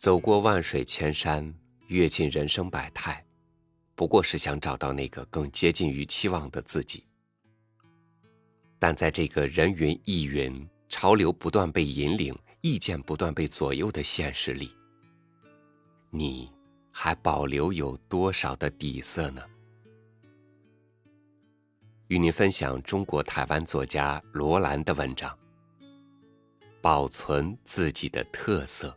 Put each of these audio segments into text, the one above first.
走过万水千山，阅尽人生百态，不过是想找到那个更接近于期望的自己。但在这个人云亦云、潮流不断被引领、意见不断被左右的现实里，你还保留有多少的底色呢？与您分享中国台湾作家罗兰的文章。保存自己的特色。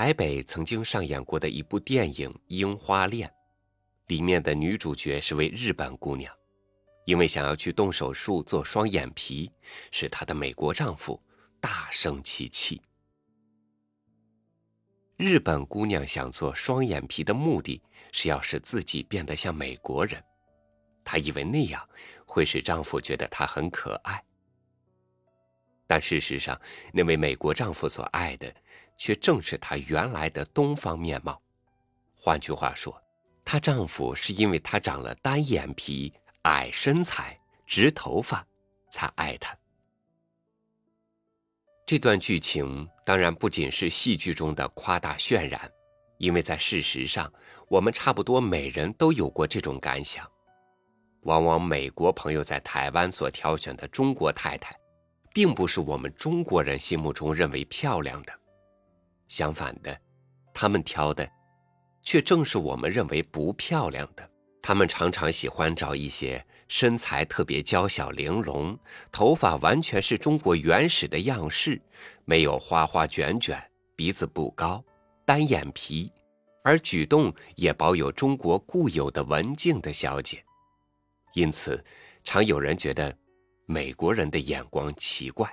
台北曾经上演过的一部电影《樱花恋》，里面的女主角是位日本姑娘。因为想要去动手术做双眼皮，使她的美国丈夫大生其气。日本姑娘想做双眼皮的目的是要使自己变得像美国人，她以为那样会使丈夫觉得她很可爱。但事实上，那位美国丈夫所爱的却正是她原来的东方面貌。换句话说，她丈夫是因为她长了单眼皮。矮身材、直头发，才爱她。这段剧情当然不仅是戏剧中的夸大渲染，因为在事实上，我们差不多每人都有过这种感想。往往美国朋友在台湾所挑选的中国太太，并不是我们中国人心目中认为漂亮的，相反的，他们挑的，却正是我们认为不漂亮的。他们常常喜欢找一些身材特别娇小玲珑、头发完全是中国原始的样式、没有花花卷卷、鼻子不高、单眼皮，而举动也保有中国固有的文静的小姐。因此，常有人觉得美国人的眼光奇怪。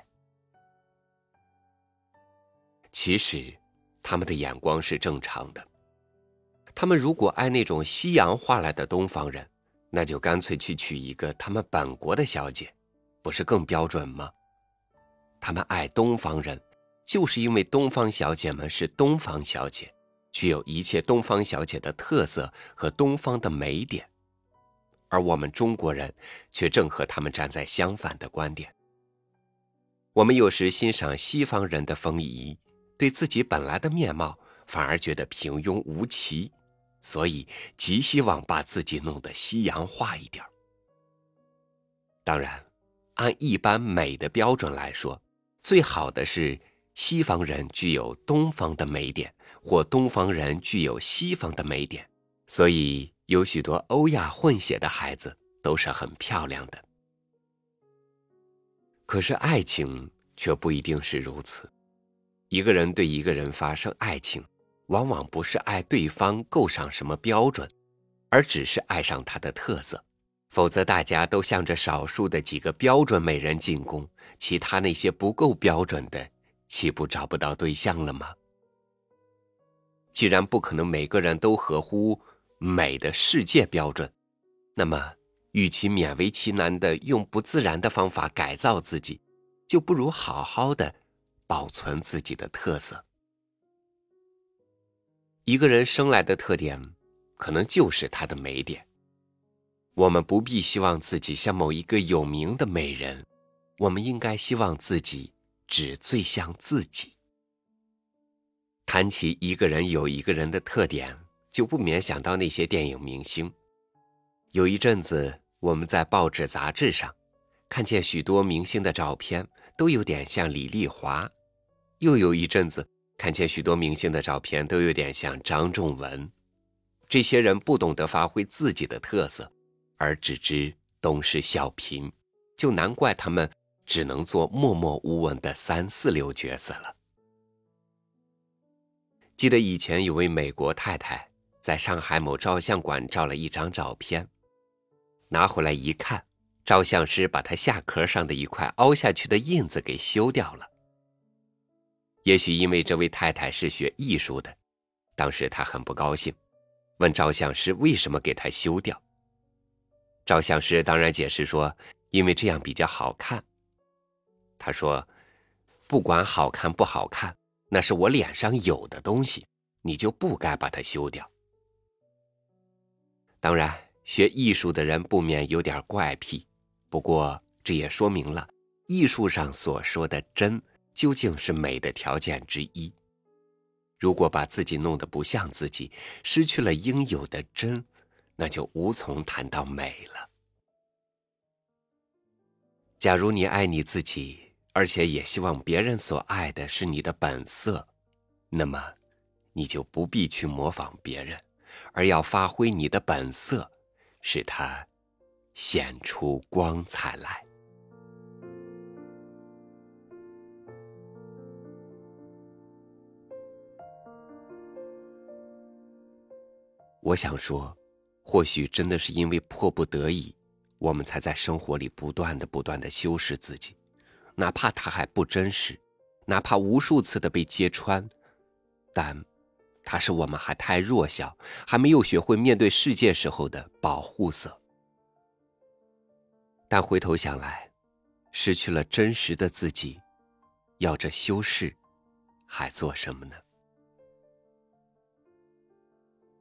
其实，他们的眼光是正常的。他们如果爱那种西洋化来的东方人，那就干脆去娶一个他们本国的小姐，不是更标准吗？他们爱东方人，就是因为东方小姐们是东方小姐，具有一切东方小姐的特色和东方的美点，而我们中国人却正和他们站在相反的观点。我们有时欣赏西方人的风仪，对自己本来的面貌反而觉得平庸无奇。所以，极希望把自己弄得西洋化一点当然，按一般美的标准来说，最好的是西方人具有东方的美点，或东方人具有西方的美点。所以，有许多欧亚混血的孩子都是很漂亮的。可是，爱情却不一定是如此。一个人对一个人发生爱情。往往不是爱对方够上什么标准，而只是爱上他的特色。否则，大家都向着少数的几个标准美人进攻，其他那些不够标准的，岂不找不到对象了吗？既然不可能每个人都合乎美的世界标准，那么，与其勉为其难的用不自然的方法改造自己，就不如好好的保存自己的特色。一个人生来的特点，可能就是他的美点。我们不必希望自己像某一个有名的美人，我们应该希望自己只最像自己。谈起一个人有一个人的特点，就不免想到那些电影明星。有一阵子，我们在报纸杂志上看见许多明星的照片，都有点像李丽华；又有一阵子。看见许多明星的照片，都有点像张仲文。这些人不懂得发挥自己的特色，而只知东施效颦，就难怪他们只能做默默无闻的三四流角色了。记得以前有位美国太太在上海某照相馆照了一张照片，拿回来一看，照相师把她下壳上的一块凹下去的印子给修掉了。也许因为这位太太是学艺术的，当时她很不高兴，问照相师为什么给她修掉。照相师当然解释说，因为这样比较好看。他说：“不管好看不好看，那是我脸上有的东西，你就不该把它修掉。当然，学艺术的人不免有点怪癖，不过这也说明了艺术上所说的真，究竟是美的条件之一。如果把自己弄得不像自己，失去了应有的真，那就无从谈到美了。假如你爱你自己，而且也希望别人所爱的是你的本色，那么你就不必去模仿别人，而要发挥你的本色，使它显出光彩来。我想说，或许真的是因为迫不得已。我们才在生活里不断的、不断的修饰自己，哪怕它还不真实，哪怕无数次的被揭穿，但它是我们还太弱小，还没有学会面对世界时候的保护色。但回头想来，失去了真实的自己，要这修饰，还做什么呢？